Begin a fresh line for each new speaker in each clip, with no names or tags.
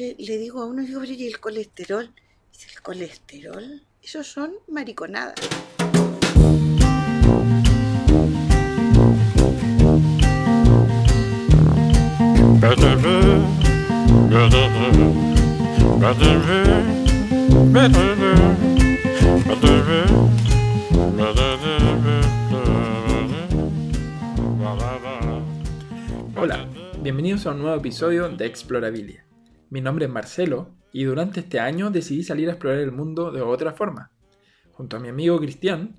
le, digo a uno, digo, pero ¿y el colesterol? Dice, ¿el colesterol? Esos son mariconadas.
Hola, bienvenidos a un nuevo episodio de Explorabilia. Mi nombre es Marcelo y durante este año decidí salir a explorar el mundo de otra forma. Junto a mi amigo Cristian,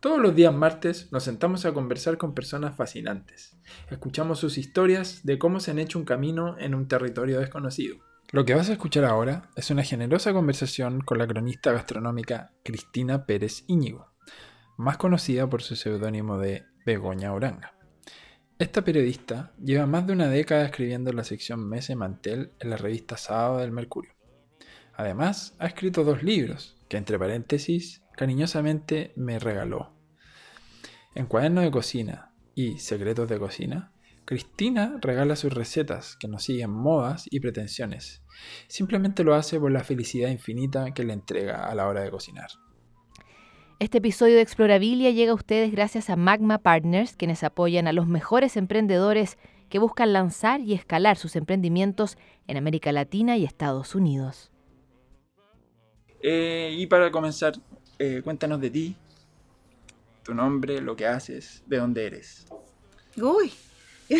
todos los días martes nos sentamos a conversar con personas fascinantes. Escuchamos sus historias de cómo se han hecho un camino en un territorio desconocido. Lo que vas a escuchar ahora es una generosa conversación con la cronista gastronómica Cristina Pérez Íñigo, más conocida por su seudónimo de Begoña Oranga. Esta periodista lleva más de una década escribiendo en la sección Mese Mantel en la revista Sábado del Mercurio. Además, ha escrito dos libros, que entre paréntesis, cariñosamente me regaló. En Cuaderno de Cocina y Secretos de Cocina, Cristina regala sus recetas que no siguen modas y pretensiones. Simplemente lo hace por la felicidad infinita que le entrega a la hora de cocinar.
Este episodio de Explorabilia llega a ustedes gracias a Magma Partners, quienes apoyan a los mejores emprendedores que buscan lanzar y escalar sus emprendimientos en América Latina y Estados Unidos.
Eh, y para comenzar, eh, cuéntanos de ti, tu nombre, lo que haces, de dónde eres.
Uy.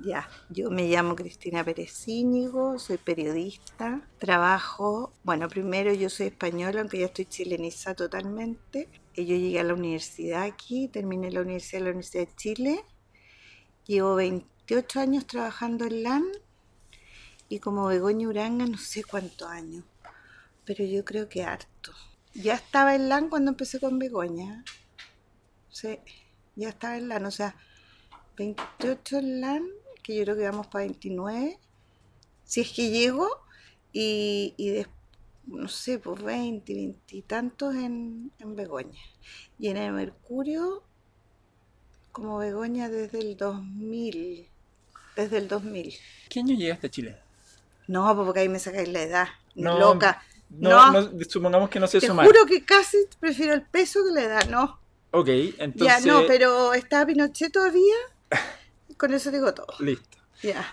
ya, yo me llamo Cristina Pérez Íñigo, soy periodista, trabajo, bueno, primero yo soy española, aunque ya estoy chileniza totalmente. Yo llegué a la universidad aquí, terminé la universidad de la Universidad de Chile. Llevo 28 años trabajando en LAN y como Begoña Uranga no sé cuántos años, pero yo creo que harto. Ya estaba en LAN cuando empecé con Begoña. Sí, ya estaba en LAN, o sea, 28 en LAN, que yo creo que vamos para 29, si es que llego, y, y des- no sé, pues 20, 20 y tantos en, en Begoña. Y en el Mercurio, como Begoña desde el 2000, desde el 2000.
¿Qué año llegaste a Chile?
No, pues porque ahí me sacáis la edad,
No,
loca.
No,
No.
no, supongamos que no sé
Te
sumar.
juro que casi prefiero el peso que la edad, no.
Ok,
Ya,
entonces.
no, pero está Pinochet todavía. Con eso digo todo.
Listo.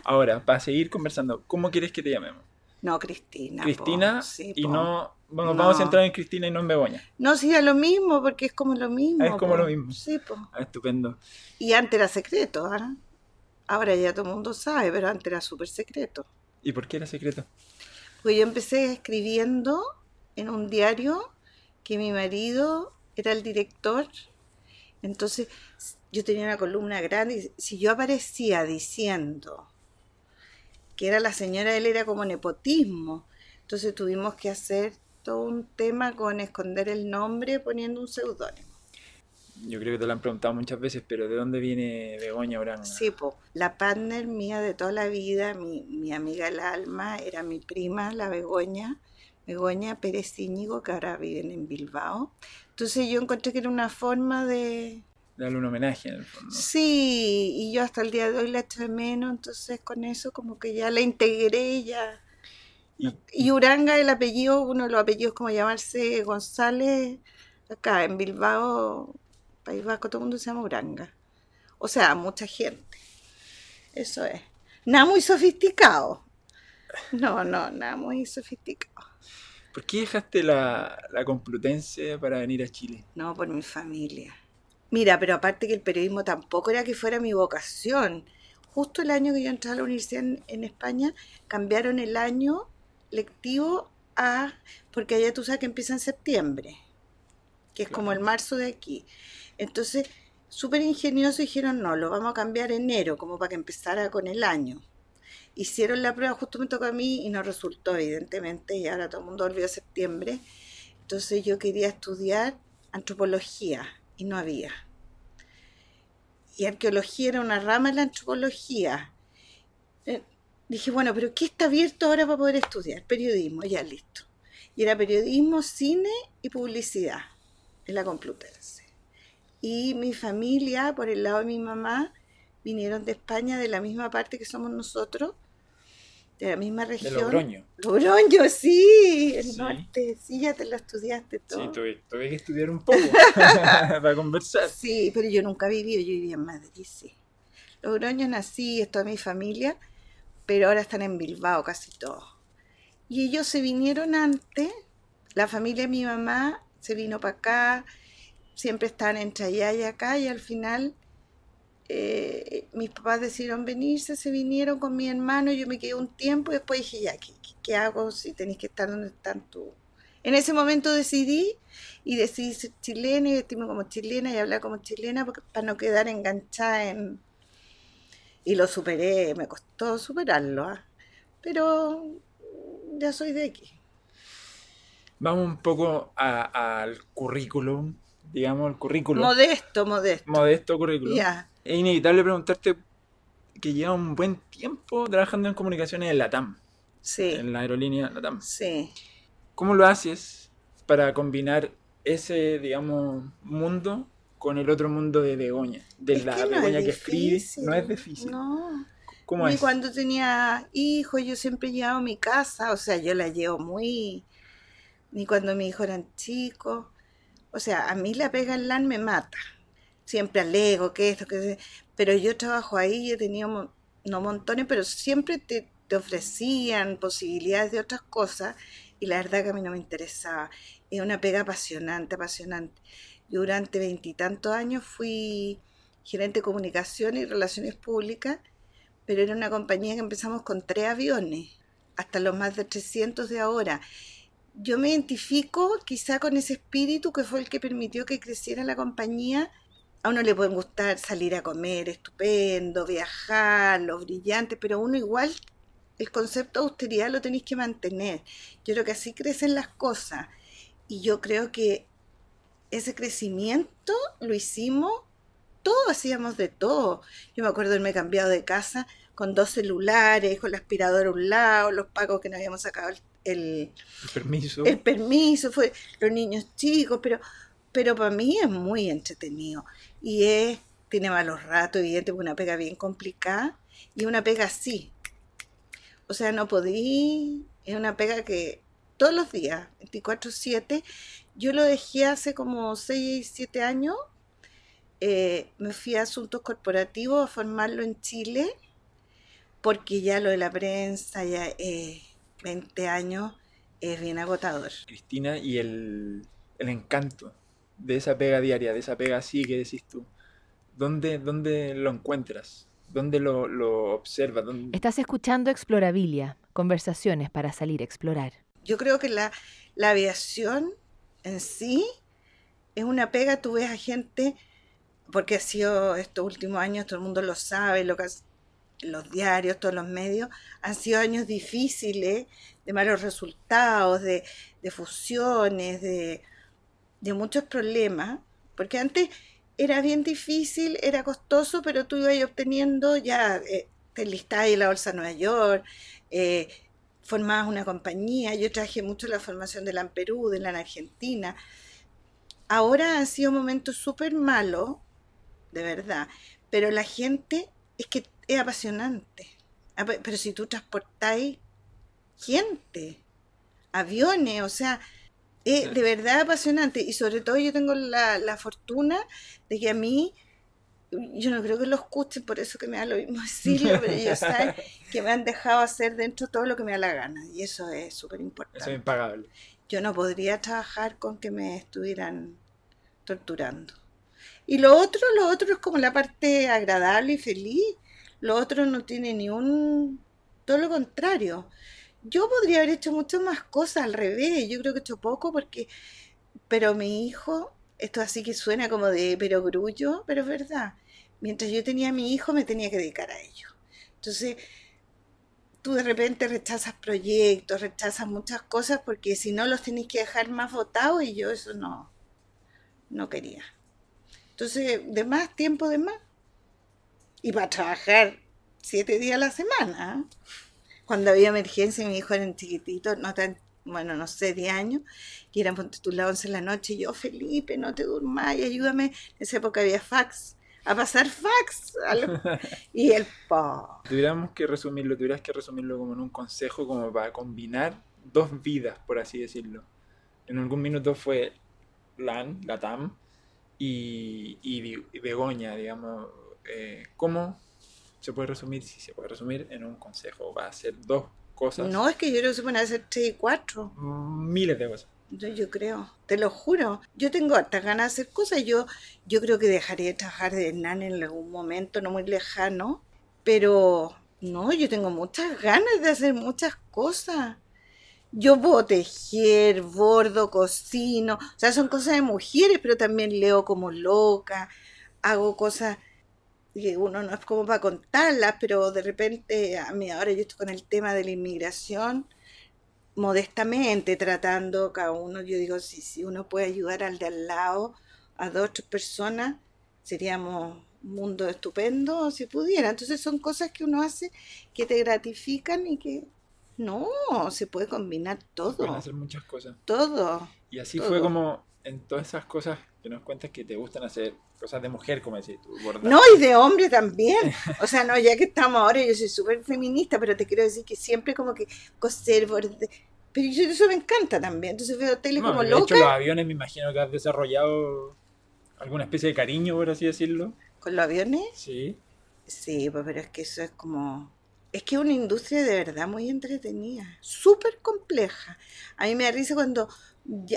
Ahora, para seguir conversando, ¿cómo quieres que te llamemos?
No, Cristina. po.
Cristina
Sí,
y
po.
no. Bueno,
No.
vamos a entrar en Cristina y no en Begoña.
No, sí, a lo mismo, porque es como lo mismo.
Es como
po.
lo mismo.
Sí, pues.
Ah, estupendo.
Y antes era secreto, ¿ah? Ahora ya todo el mundo sabe, pero antes era súper secreto.
¿Y por qué era secreto?
Pues yo empecé escribiendo en un diario que mi marido era el director. Entonces yo tenía una columna grande y si yo aparecía diciendo que era la señora, él era como nepotismo. Entonces tuvimos que hacer todo un tema con esconder el nombre poniendo un seudónimo.
Yo creo que te lo han preguntado muchas veces, pero ¿de dónde viene Begoña Oranga?
Sí, po. la partner mía de toda la vida, mi, mi amiga del alma, era mi prima, la Begoña, Begoña Pérez Íñigo, que ahora viven en Bilbao. Entonces yo encontré que era una forma de...
Darle un homenaje en el fondo.
Sí, y yo hasta el día de hoy la echo de menos, entonces con eso como que ya la integré, ya...
Y,
Y Uranga, el apellido, uno de los apellidos como llamarse González, acá en Bilbao, País Vasco, todo el mundo se llama Uranga. O sea, mucha gente. Eso es. Nada muy sofisticado. No, no, nada muy sofisticado.
¿Por qué dejaste la, la Complutense para venir a Chile?
No, por mi familia. Mira, pero aparte que el periodismo tampoco era que fuera mi vocación. Justo el año que yo entré a la universidad en, en España, cambiaron el año lectivo a... Porque allá tú sabes que empieza en septiembre, que es como el marzo de aquí. Entonces, súper ingenioso dijeron, no, lo vamos a cambiar enero, como para que empezara con el año. Hicieron la prueba, justo me tocó a mí y no resultó, evidentemente, y ahora todo el mundo olvidó septiembre. Entonces yo quería estudiar antropología y no había. Y arqueología era una rama de la antropología. Eh, dije, bueno, pero ¿qué está abierto ahora para poder estudiar? Periodismo, ya listo. Y era periodismo, cine y publicidad en la Complutense. Y mi familia, por el lado de mi mamá, vinieron de España de la misma parte que somos nosotros. De la misma
De
región.
Logroño.
Logroño, sí, el
Sí.
norte, sí, ya te lo estudiaste todo.
Sí, tuve, tuve que estudiar un poco para conversar.
Sí, pero yo nunca viví, yo vivía en Madrid, sí. Logroño nací, es toda mi familia, pero ahora están en Bilbao casi todos. Y ellos se vinieron antes, la familia de mi mamá se vino para acá, siempre estaban entre allá y acá, y al final eh, mis papás decidieron venirse, se vinieron con mi hermano, yo me quedé un tiempo y después dije, ya, ¿qué, qué- hago si tenéis que estar donde están tú? En ese momento decidí y decidí ser chilena y vestirme como chilena y hablar como chilena porque, para no quedar enganchada en... Y lo superé, me costó superarlo, ¿ah? pero ya soy de aquí.
Vamos un poco al currículum, digamos, el currículum.
Modesto, modesto.
modesto currículum.
Ya,
Es inevitable preguntarte que lleva un buen tiempo trabajando en comunicaciones en LATAM,
sí,
en la aerolínea LATAM.
sí.
¿Cómo lo haces para combinar ese, digamos, mundo con el otro mundo de Begoña? De
Es
la
que no es
Begoña que escribe. No es difícil.
No.
¿Cómo
Y
es?
cuando tenía hijos, yo siempre llevaba a mi casa, o sea, yo la llevo muy... Ni cuando mis hijos eran chicos. O sea, a mí la pega en LAN me mata. Siempre alego que esto, que... Pero yo trabajo ahí y he tenido, no montones, pero siempre te, te ofrecían posibilidades de otras cosas y la verdad que a mí no me interesaba. Es una pega apasionante, apasionante. Yo durante veintitantos años fui gerente de comunicación y relaciones públicas pero era una compañía que empezamos con tres aviones, hasta los más de 300 de ahora. Yo me identifico quizá con ese espíritu que fue el que permitió que creciera la compañía. A uno le pueden gustar salir a comer, estupendo, viajar, los brillantes, pero uno igual el concepto de austeridad lo tenéis que mantener. Yo creo que así crecen las cosas. Y yo creo que ese crecimiento lo hicimos, todos hacíamos de todo. Yo me acuerdo de haberme cambiado de casa con dos celulares, con la aspiradora a un lado, los pagos que no habíamos sacado el, el,
Permiso.
el permiso, fue los niños chicos, pero, pero para mí es muy entretenido. Y es, tiene malos ratos, evidente, una pega bien complicada y una pega así. O sea, no podí, es una pega que todos los días, 24/7, yo lo dejé hace como 6, 7 años, eh, me fui a asuntos corporativos a formarlo en Chile, porque ya lo de la prensa, ya eh, 20 años, es bien agotador.
Cristina, y el, el encanto de esa pega diaria, de esa pega así que decís tú. ¿Dónde, dónde lo encuentras? ¿Dónde lo, lo observas? ¿Dónde-
Estás escuchando Explorabilia, conversaciones para salir a explorar.
Yo creo que la, la aviación en sí es una pega, tú ves a gente, porque ha sido estos últimos años, todo el mundo lo sabe, lo que has- los diarios, todos los medios, han sido años difíciles, de malos resultados, de, de fusiones, de, de muchos problemas, porque antes era bien difícil, era costoso, pero tú ibas obteniendo ya, eh, te enlistabas en la Bolsa de Nueva York, eh, formabas una compañía, yo traje mucho la formación de la en Perú, de la en Argentina. Ahora han sido momentos súper malos, de verdad, pero la gente es que es apasionante. Apa- Pero si tú transportáis gente, aviones, o sea, es de verdad apasionante. Y sobre todo yo tengo la, la fortuna de que a mí, yo no creo que lo escuchen, por eso que me da lo mismo decirlo, pero ellos saben que me han dejado hacer dentro todo lo que me da la gana. Y eso es súper
Eso
importante
es impagable.
yo no podría trabajar con que me estuvieran torturando. Y lo otro, lo otro es como la parte agradable y feliz. Lo otro no tiene ni un... Todo lo contrario. Yo podría haber hecho muchas más cosas al revés. Yo creo que he hecho poco porque... Pero mi hijo, esto así que suena como de perogrullo, pero es verdad. Mientras yo tenía a mi hijo me tenía que dedicar a ello. Entonces, tú de repente rechazas proyectos, rechazas muchas cosas porque si no los tenés que dejar más votados y yo eso no, no quería. Entonces, de más, tiempo de más. Y para trabajar siete días a la semana. ¿eh? Cuando había emergencia, mi hijo era chiquitito, no tan, bueno, no sé, 10 años, y eran tú las 11 de la noche, y yo, Felipe, no te durmas, y ayúdame. En esa época había fax. a pasar fax. y el po.
Tuviéramos que resumirlo, tuvieras que resumirlo como en un consejo, como para combinar dos vidas, por así decirlo. En algún minuto fue LAN, LATAM, y, y, Begoña, digamos. Eh, ¿Cómo se puede resumir? Si se puede resumir en un consejo, va a ser dos cosas.
No, es que yo creo que se hacer tres y cuatro.
Miles de cosas.
Yo, yo creo, te lo juro. Yo tengo hartas ganas de hacer cosas. Yo, yo creo que dejaré de trabajar de nan en algún momento, no muy lejano. Pero no, yo tengo muchas ganas de hacer muchas cosas. Yo puedo tejer, bordo, cocino. O sea, son cosas de mujeres, pero también leo como loca. Hago cosas que uno no es como para contarlas, pero de repente, a mí ahora yo estoy con el tema de la inmigración modestamente tratando cada uno, yo digo, si, si uno puede ayudar al de al lado, a dos o tres personas, seríamos un mundo estupendo si pudiera. Entonces son cosas que uno hace que te gratifican y que no, se puede combinar todo.
Pueden hacer muchas cosas.
Todo.
Y así fue como en todas esas cosas que nos cuentas que te gustan hacer, cosas de mujer, como decís tú,
No, y de hombre también. O sea, no, ya que estamos ahora, yo soy súper feminista, pero te quiero decir que siempre como que coser, borde, pero eso me encanta también. Entonces veo tele como
de
loca.
De hecho, los aviones me imagino que has desarrollado alguna especie de cariño, por así decirlo.
¿Con los aviones?
Sí.
Sí, pues, pero es que eso es como... Es que es una industria de verdad muy entretenida, súper compleja. A mí me da risa cuando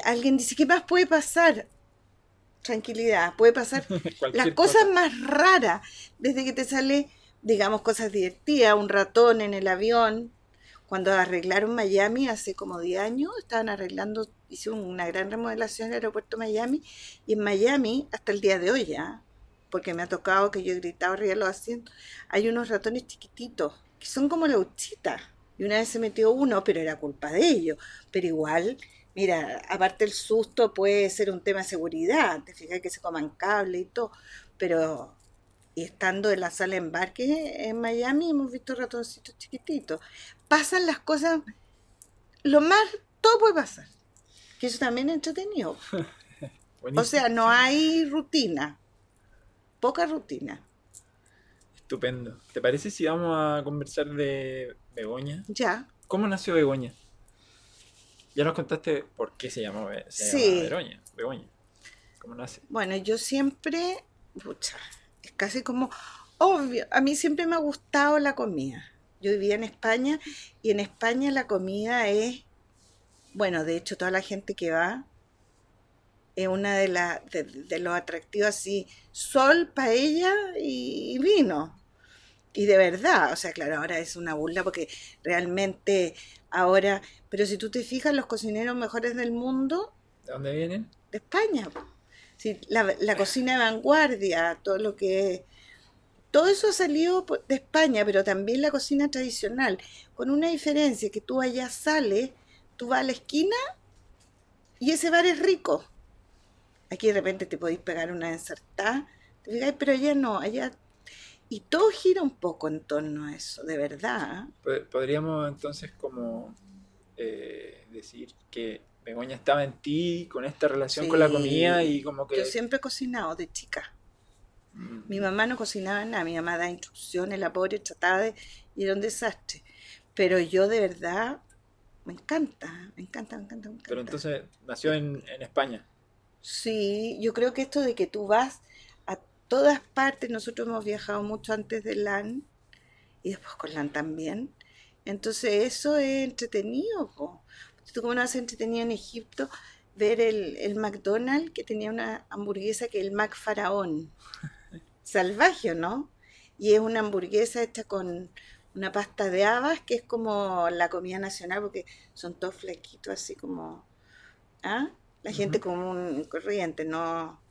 alguien dice, ¿qué más puede pasar? Tranquilidad, puede pasar las cosas más raras, desde que te sale, digamos, cosas divertidas, un ratón en el avión, cuando arreglaron Miami hace como 10 años, estaban arreglando, hicieron una gran remodelación del aeropuerto Miami, y en Miami, hasta el día de hoy ya, porque me ha tocado que yo he gritado arriba lo haciendo, hay unos ratones chiquititos, que son como la uchita, y una vez se metió uno, pero era culpa de ellos, pero igual, mira, aparte el susto puede ser un tema de seguridad, te fijas que se coman cable y todo, pero y estando en la sala de embarque en Miami hemos visto ratoncitos chiquititos pasan las cosas, lo más, todo puede pasar. Que eso también es entretenido. o sea, no hay rutina, poca rutina.
Estupendo. ¿Te parece si vamos a conversar de Begoña?
Ya.
¿Cómo nació Begoña? Ya nos contaste por qué se llamó, se Begoña, Begoña. ¿Cómo nace?
Bueno, yo siempre, pucha, es casi como obvio, a mí siempre me ha gustado la comida. Yo vivía en España y en España la comida es, bueno, de hecho toda la gente que va es una de, las de, los atractivos así, sol, paella y, vino. Y de verdad, o sea, claro, ahora es una burla porque realmente ahora, pero si tú te fijas, los cocineros mejores del mundo...
¿De dónde vienen?
De España. Sí, la, la cocina de vanguardia, todo lo que es todo eso ha salido de España, pero también la cocina tradicional, con una diferencia que tú allá sales, tú vas a la esquina y ese bar es rico. Aquí de repente te podéis pegar una ensartada, pero allá no, allá... Y todo gira un poco en torno a eso, de verdad.
Podríamos entonces como eh, decir que Begoña estaba en ti con esta relación con la comida y como que...
Yo siempre he cocinado de chica. Mi mamá no cocinaba nada, mi mamá da instrucciones, la pobre trataba de... y era un desastre. Pero yo de verdad me encanta, me encanta, me encanta, me encanta.
Pero entonces nació en, España.
Sí, yo creo que esto de que tú vas todas partes, nosotros hemos viajado mucho antes de LAN y después con LAN también. Entonces eso es entretenido. Tú como no has entretenido en Egipto, ver el, el McDonald's que tenía una hamburguesa que es el Mac Faraón salvaje, ¿no? Y es una hamburguesa hecha con una pasta de habas, que es como la comida nacional, porque son todos flequitos, así como... ¿Ah? La gente común, corriente, no...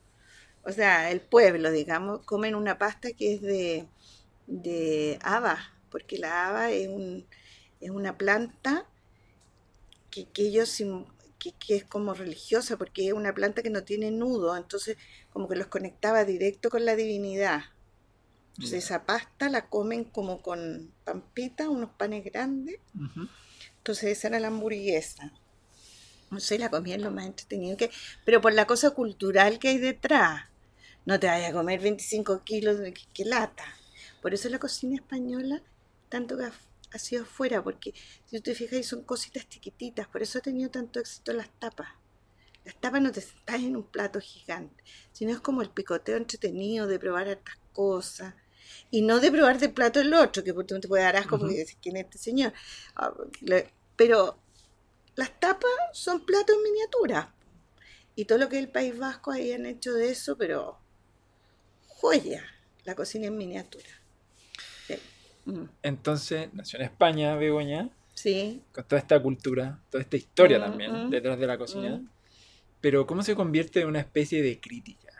O sea, el pueblo, digamos, comen una pasta que es de, de habas, porque la haba es, un, es una planta que, que ellos que, que, es como religiosa, porque es una planta que no tiene nudo, entonces como que los conectaba directo con la divinidad. Entonces esa pasta la comen como con pampita, unos panes grandes. Entonces esa era la hamburguesa. No sé, la comía en lo más entretenido que... Pero por la cosa cultural que hay detrás. No te vayas a comer 25 kilos de que, lata. Por eso la cocina española tanto que ha, sido afuera, porque si tú te fijas, son cositas chiquititas, por eso ha tenido tanto éxito las tapas. Las tapas no te sentás en un plato gigante, sino es como el picoteo entretenido de probar estas cosas. Y no de probar de plato el otro, que por te puede dar asco porque dices, ¿quién es este señor? Ah, pero las tapas son platos en miniatura. Y todo lo que es el País Vasco ahí han hecho de eso, pero joya, la cocina en miniatura.
Mm. Entonces, nació en España, Begoña.
Sí.
Con toda esta cultura, toda esta historia
Mm,
también
mm,
detrás de la cocina. Pero, ¿cómo se convierte en una especie de crítica?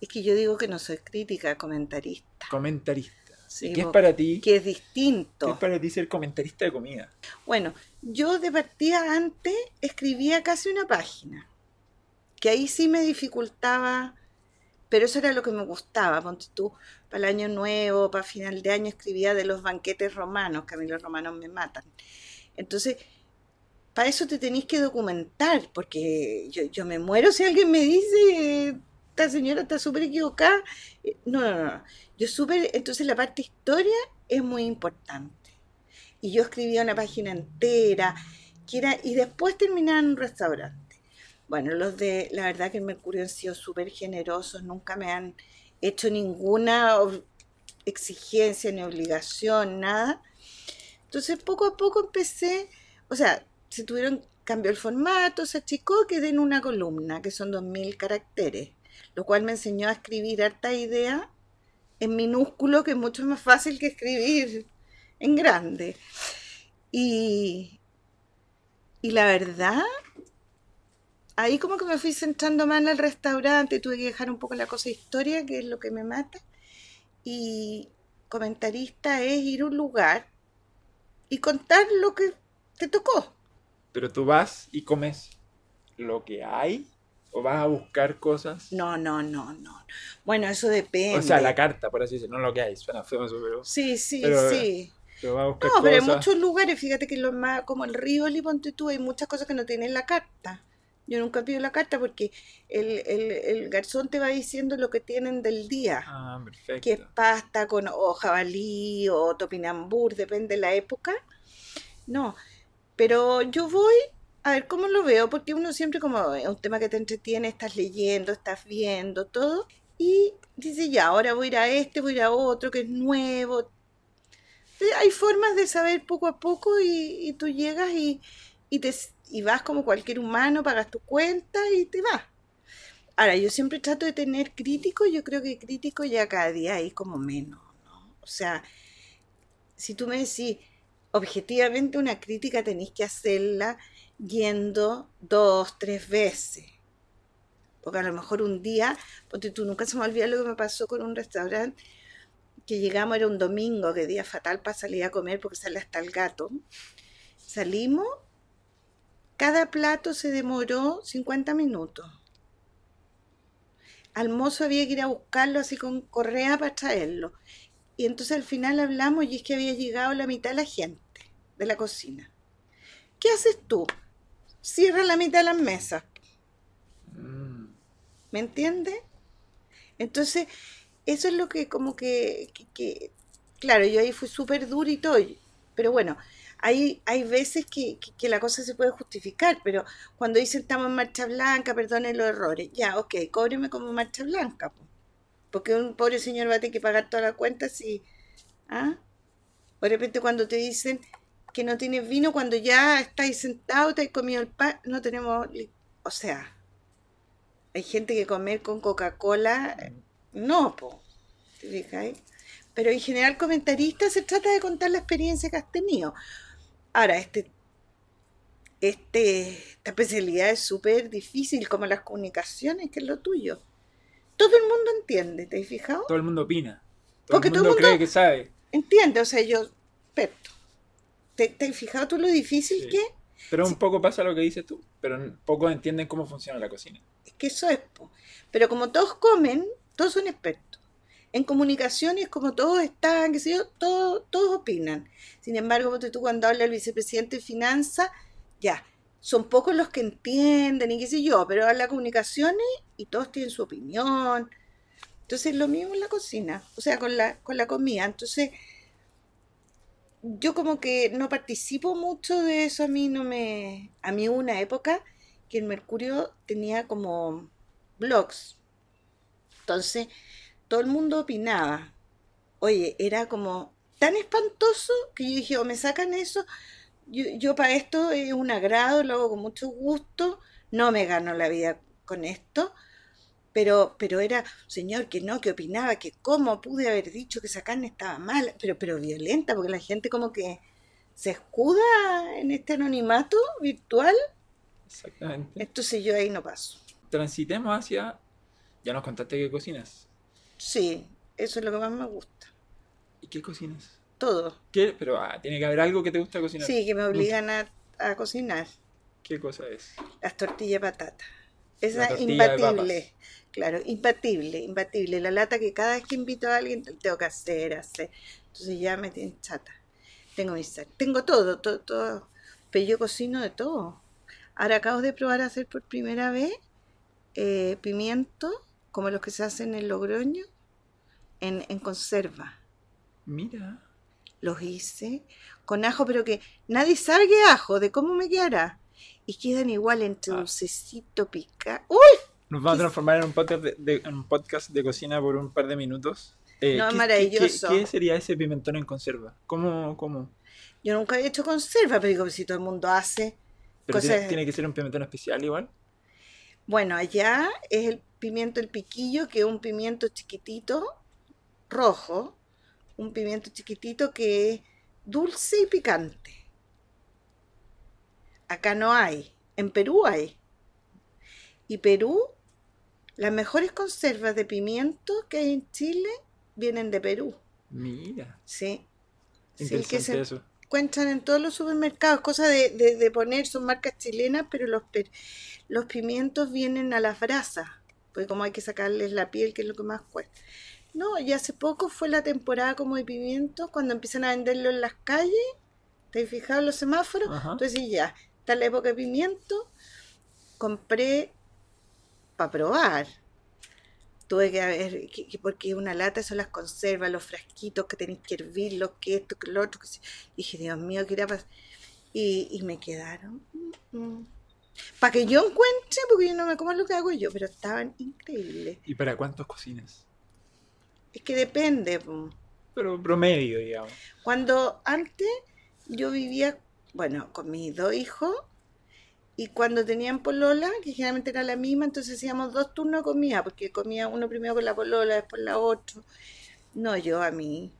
Es que yo digo que no soy crítica, comentarista.
Comentarista.
Sí,
¿Qué es para ti?
Que es
¿Qué
distinto.
es para ti ser comentarista de comida?
Bueno, yo de partida antes escribía casi una página, que ahí sí me dificultaba, pero eso era lo que me gustaba. Ponte tú, para el año nuevo, para final de año, escribía de los banquetes romanos, que a mí los romanos me matan. Entonces, para eso te tenéis que documentar, porque yo, me muero si alguien me dice, esta señora está súper equivocada. Eh, No, no, no. Yo súper, entonces la parte historia es muy importante. Y yo escribía una página entera, que era, y después terminaba en un restaurante. Bueno, los de, la verdad que el Mercurio han sido súper generosos, nunca me han hecho ninguna exigencia ni obligación, nada. Entonces poco a poco empecé, o sea, se tuvieron, cambió el formato, se achicó, quedé en una columna, que son 2.000 caracteres, lo cual me enseñó a escribir harta idea en minúsculo, que es mucho más fácil que escribir en grande. Y, y la verdad, ahí como que me fui centrando más en el restaurante, tuve que dejar un poco la cosa de historia, que es lo que me mata. Y comentarista es ir a un lugar y contar lo que te tocó.
Pero tú vas y comes lo que hay o vas a buscar cosas.
No, no, no, no. Bueno, eso depende.
O sea, la carta, por así decirlo, no lo que hay. Suena feo eso, pero,
Sí, sí,
pero-
sí.
pero vas a buscar
No, pero hay
cosas.
muchos lugares, fíjate que lo más, como el Rivoli, ponte tú, hay muchas cosas que no tienen la carta. Yo nunca pido la carta porque el, el, el garzón te va diciendo lo que tienen del día.
Ah, perfecto.
Que es pasta con o jabalí o topinambur, depende de la época. No, pero yo voy a ver cómo lo veo, porque uno siempre como es un tema que te entretiene, estás leyendo, estás viendo todo, y dice, ya, ahora voy a ir a este, voy a ir a otro que es nuevo. Entonces, Hay formas de saber poco a poco y, y tú llegas y, y, te, y vas como cualquier humano, pagas tu cuenta y te vas. Ahora, yo siempre trato de tener crítico, yo creo que crítico ya cada día hay como menos, ¿no? O sea, si tú me decís, objetivamente una crítica tenéis que hacerla yendo dos, tres veces. Porque a lo mejor un día, porque tú nunca se me olvida lo que me pasó con un restaurante, que llegamos, era un domingo, que día fatal para salir a comer porque sale hasta el gato. Salimos, cada plato se demoró 50 minutos. Al mozo había que ir a buscarlo así con correa para traerlo. Y entonces al final hablamos y es que había llegado la mitad de la gente de la cocina. ¿Qué haces tú? Cierra la mitad de las mesas.
Mm.
¿Me entiendes? Entonces, eso es lo que como que, que- que- claro, yo ahí fui súper duro y todo, pero bueno, hay, hay veces que, que- la cosa se puede justificar, pero cuando dicen estamos en marcha blanca, perdone los errores, ya, ok, cóbreme como marcha blanca, po. porque un pobre señor va a tener que pagar toda la cuenta si, ¿ah? De repente cuando te dicen que no tienes vino, cuando ya estáis sentados, te has comido el pan, no tenemos, o sea, hay gente que comer con Coca-Cola, eh, no, po, ¿te? Pero en general comentarista se trata de contar la experiencia que has tenido. Ahora, este, este, esta especialidad es súper difícil, como las comunicaciones, que es lo tuyo. Todo el mundo entiende, ¿te has fijado?
Todo el mundo opina. Todo
Porque
el
todo
mundo
el mundo-
cree que sabe.
Entiende, o sea, yo, experto. ¿Te, te has fijado tú lo difícil
Sí.
que es?
Pero un
Sí.
poco pasa lo que dices tú. Pero pocos entienden cómo funciona la cocina.
Es que eso es, po. Pero como todos comen, todos son expertos. En comunicaciones, como todos están, qué sé yo, todos, opinan. Sin embargo, tú cuando habla el vicepresidente de Finanzas, ya, son pocos los que entienden y qué sé yo, pero habla comunicaciones y todos tienen su opinión. Entonces lo mismo en la cocina, o sea, con la, con la comida. Entonces yo como que no participo mucho de eso, a mí no me... A mí hubo una época que el Mercurio tenía como blogs. Entonces todo el mundo opinaba. Oye, era como tan espantoso que yo dije, o me sacan eso, yo, yo para esto es un agrado, lo hago con mucho gusto, no me gano la vida con esto, pero, pero era, señor, que no, que opinaba, que cómo pude haber dicho que esa carne estaba mal, pero, pero violenta, porque la gente como que se escuda en este anonimato virtual.
Exactamente.
Entonces yo ahí no paso.
Transitemos hacia... Ya nos contaste que cocinas.
Sí, eso es lo que más me gusta.
¿Y qué cocinas?
Todo.
¿Qué? Pero ah, tiene que haber algo que te gusta cocinar.
Sí, que me obligan a, a cocinar.
¿Qué cosa es?
Las tortillas de patata. Esa
tortilla
imbatible. Claro, imbatible, imbatible. La lata que cada vez que invito a alguien tengo que hacer, hacer. Entonces ya me tienen chata. Tengo mis sal- tengo todo, todo, todo. Pero yo cocino de todo. Ahora acabo de probar a hacer por primera vez eh, pimiento, como los que se hacen en Logroño, en, en conserva.
Mira.
Los hice con ajo, pero que nadie sabe qué ajo, de cómo me quedará. Y quedan igual entre
Ah.
dulcecito, pica. ¡Uy!
Nos vamos a
¿Qué-
transformar en un podcast de, de- en un podcast de cocina por un par de minutos. Eh,
No,
¿qué-
maravilloso.
¿qué, qué, qué sería ese pimentón en conserva? ¿Cómo? cómo?
Yo nunca he hecho conserva, pero digo, si todo el mundo hace.
¿Pero
Cosas-
tiene, tiene que ser un pimentón especial igual?
Bueno, allá es el pimiento el piquillo, que es un pimiento chiquitito, rojo, un pimiento chiquitito que es dulce y picante. Acá no hay, en Perú hay. Y Perú, las mejores conservas de pimiento que hay en Chile vienen de Perú.
Mira.
Sí. Que se
eso.
Encuentran en todos los supermercados, cosa de, de- de poner, son marcas chilenas, pero los, los pimientos vienen a las brasas, porque como hay que sacarles la piel, que es lo que más cuesta. No, y hace poco fue la temporada como de pimientos, cuando empiezan a venderlo en las calles, ¿te has fijado los semáforos?
Ajá.
Entonces ya, está la época de pimiento, compré para probar. Tuve que ver, que, que porque una lata son las conservas, los frasquitos que tenéis que hervirlos, que esto, que lo otro. Que Dije, Dios mío, ¿qué irá a pasar? Y, y me quedaron. Para que yo encuentre, porque yo no me como lo que hago yo, pero estaban increíbles.
¿Y para cuántos cocinas?
Es que depende.
Pero promedio, digamos.
Cuando antes yo vivía, bueno, con mis dos hijos, y cuando tenían polola, que generalmente era la misma, entonces hacíamos dos turnos de comida, porque comía uno primero con la polola, después la otra. No, yo a mí.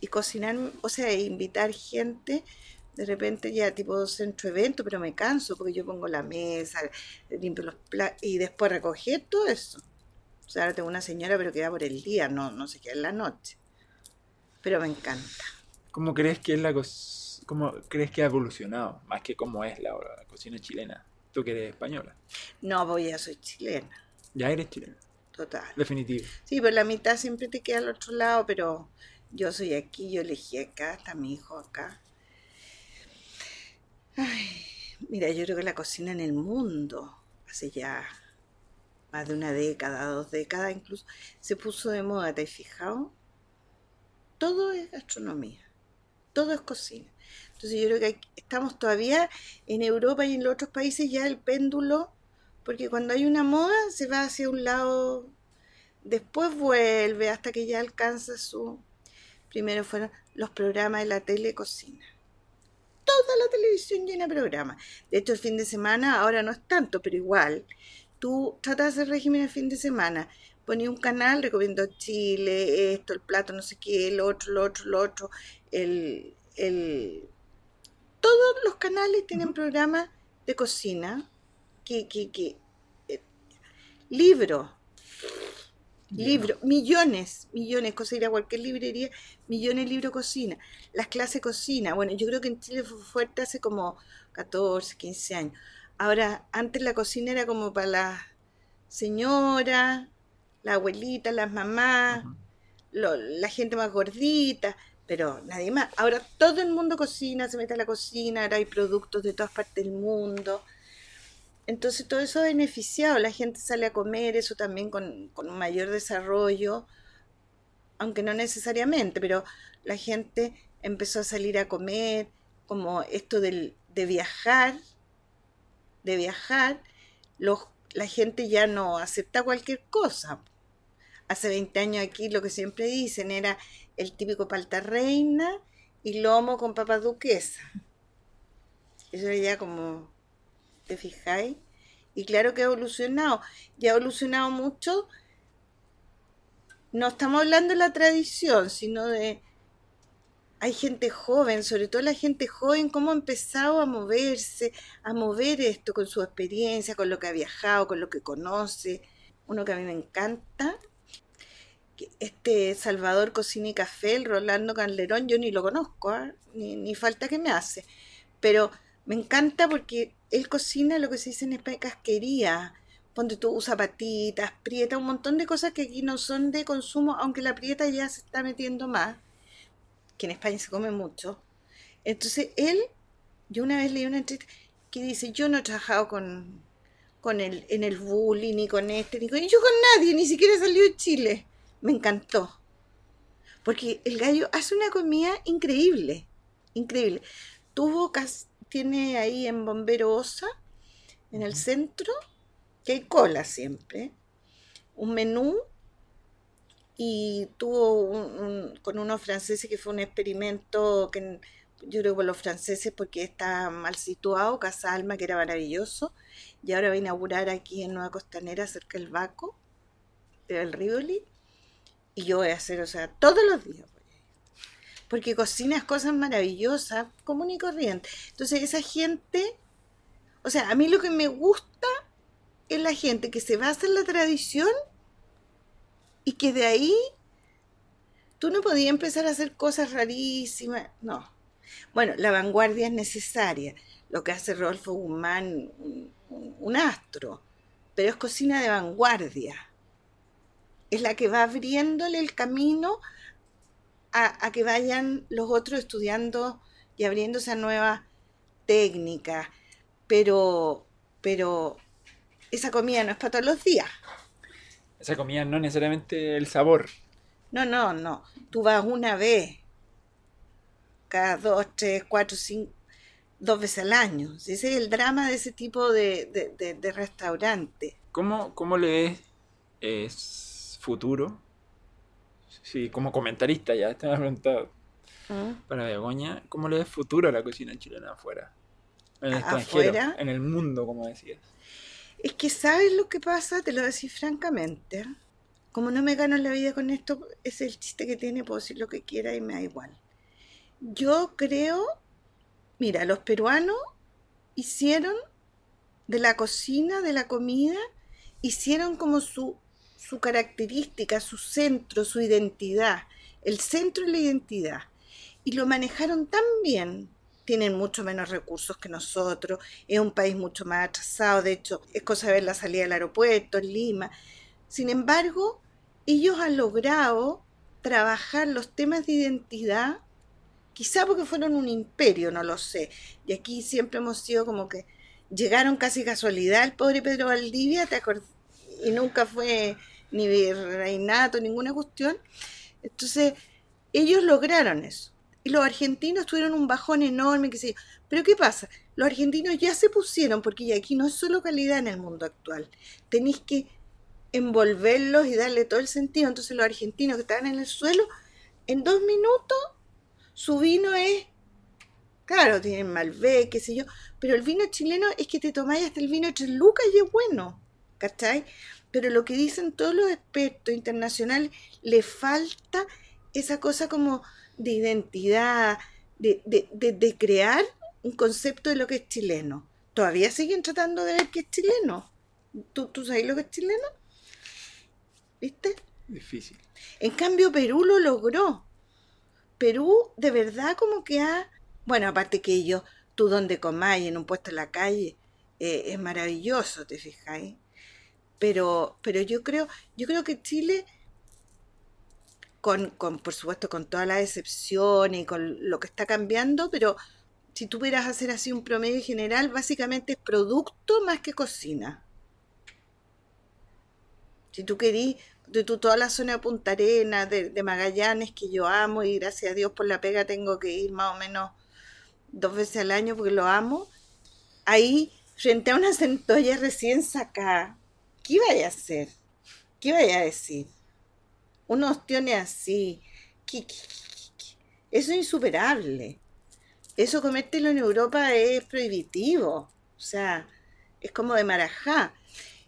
Y cocinar, o sea, invitar gente, de repente ya tipo centro evento, pero me canso porque yo pongo la mesa, limpio los platos y después recoger todo eso. O sea, ahora tengo una señora, pero que va por el día, no, no se queda en la noche. Pero me encanta.
¿Cómo crees que es la cómo crees que ha evolucionado? Más que cómo es la, la cocina chilena. Tú que eres española.
No, pues ya soy chilena,
Ya eres chilena.
total.
Definitivo.
Sí, pero la mitad siempre te queda al otro lado, pero yo soy aquí, yo elegí acá, está mi hijo acá. Ay, mira, yo creo que la cocina en el mundo, hace ya más de una década, dos décadas incluso, se puso de moda, ¿te has fijado? Todo es gastronomía, todo es cocina. Entonces yo creo que estamos todavía en Europa y en los otros países ya el péndulo, porque cuando hay una moda se va hacia un lado Después vuelve hasta que ya alcanza su... Primero fueron los programas de la tele cocina. Toda la televisión llena de programas. De hecho, el fin de semana ahora no es tanto, pero igual. Tú tratas de hacer régimen el fin de semana. Ponía un canal recomiendo Chile, esto, el plato, no sé qué, el otro, lo otro, lo otro. El, el... Todos los canales tienen programas de cocina. Que, que, que... eh, libros Libros, millones, millones, cosa ir a cualquier librería, millones de libros de cocina. Las clases de cocina, bueno, yo creo que en Chile fue fuerte hace como 14, 15 años. Ahora, antes la cocina era como para las señoras, la abuelita, las mamás, lo- la gente más gordita, pero nadie más. Ahora todo el mundo cocina, se mete a la cocina, ahora hay productos de todas partes del mundo. Entonces todo eso ha beneficiado, la gente sale a comer, eso también con, con un mayor desarrollo, aunque no necesariamente, pero la gente empezó a salir a comer, como esto del, de viajar, de viajar, los, la gente ya no acepta cualquier cosa. Hace 20 años aquí lo que siempre dicen era el típico palta reina y lomo con papa duquesa. Eso ya como, ¿te fijáis? Y claro que ha evolucionado. Y ha evolucionado mucho. No estamos hablando de la tradición, sino de hay gente joven, sobre todo la gente joven, cómo ha empezado a moverse, a mover esto con su experiencia, con lo que ha viajado, con lo que conoce. Uno que a mí me encanta, este Salvador Cocina y Café, el Rolando Calderón, yo ni lo conozco, ¿ah? ni, ni, falta que me hace, pero me encanta porque él cocina lo que se dice en España casquería, donde tú usas patitas, prieta, un montón de cosas que aquí no son de consumo, aunque la prieta ya se está metiendo más que en España se come mucho. Entonces él, yo una vez leí una entrevista que dice, yo no he trabajado con, con el, en el bullying, ni con este, ni con... yo con nadie, ni siquiera he salido de Chile. Me encantó. Porque el gallo hace una comida increíble, increíble. Tuvo, tiene ahí en Bombero Osa, en el centro, que hay cola siempre, un menú y tuvo con unos franceses que fue un experimento que yo creo por los franceses porque está mal situado, Casa Alma, que era maravilloso, y ahora va a inaugurar aquí en Nueva Costanera, cerca del Baco, del Rivoli, y yo voy a hacer, o sea, todos los días porque cocinas cosas maravillosas, común y corriente. Entonces esa gente, o sea, a mí lo que me gusta es la gente que se basa en la tradición y que de ahí tú no podías empezar a hacer cosas rarísimas, no. Bueno, la vanguardia es necesaria, lo que hace Rodolfo Guzmán, un, astro, pero es cocina de vanguardia. Es la que va abriéndole el camino a, a que vayan los otros estudiando y abriéndose a nuevas técnicas, pero, pero esa comida no es para todos los días
esa comida no necesariamente el sabor.
No, no, no. Tú vas una vez, cada dos, tres, cuatro, cinco, dos veces al año. Ese es el drama de ese tipo de, de, restaurante.
¿Cómo, ¿Cómo le es futuro? Sí, como comentarista ya, te me preguntado. ¿Ah? Para Begoña, ¿cómo le es futuro a la cocina chilena afuera? En el extranjero, en el mundo, como decías.
Es que sabes lo que pasa, te lo decir francamente. Como no me gano la vida con esto, es el chiste que tiene, puedo decir lo que quiera y me da igual. Yo creo, mira, los peruanos hicieron de la cocina, de la comida, hicieron como su, su característica, su centro, su identidad. El centro y la identidad. Y lo manejaron tan bien tienen mucho menos recursos que nosotros, es un país mucho más atrasado, de hecho es cosa de ver la salida del aeropuerto en Lima. Sin embargo, ellos han logrado trabajar los temas de identidad, quizá porque fueron un imperio, no lo sé, y aquí siempre hemos sido como que llegaron casi casualidad el pobre Pedro Valdivia, ¿te y nunca fue ni reinato, ninguna cuestión. Entonces, ellos lograron eso y los argentinos tuvieron un bajón enorme, que sé Pero ¿qué pasa? Los argentinos ya se pusieron, porque aquí no es solo calidad en el mundo actual. Tenéis que envolverlos y darle todo el sentido. Entonces los argentinos que estaban en el suelo, en dos minutos, su vino es, claro, tienen Malbec, qué sé yo, pero el vino chileno es que te tomáis hasta el vino tres lucas y es bueno, ¿cachai? Pero lo que dicen todos los expertos internacionales, le falta esa cosa como de identidad, de, de, crear un concepto de lo que es chileno. Todavía siguen tratando de ver qué es chileno. ¿Tú, ¿Tú sabes lo que es chileno? ¿Viste?
Difícil.
En cambio, Perú lo logró. Perú de verdad como que ha... Bueno, aparte que ellos, tú donde comáis en un puesto en la calle, eh, es maravilloso, ¿te fijáis? Pero, pero yo creo, yo creo que Chile con, con, por supuesto, con toda la decepción y con lo que está cambiando, pero si tú pudieras hacer así un promedio general, básicamente es producto más que cocina. Si tú querís, de tú, toda la zona de Punta Arenas, de, de, Magallanes, que yo amo y gracias a Dios por la pega tengo que ir más o menos dos veces al año porque lo amo, ahí frente a una centolla recién sacada, ¿qué vaya a hacer? ¿Qué vaya a decir? Unos ostiones así, ¿qué, eso es insuperable. Eso comértelo en Europa es prohibitivo. O sea, es como de marajá.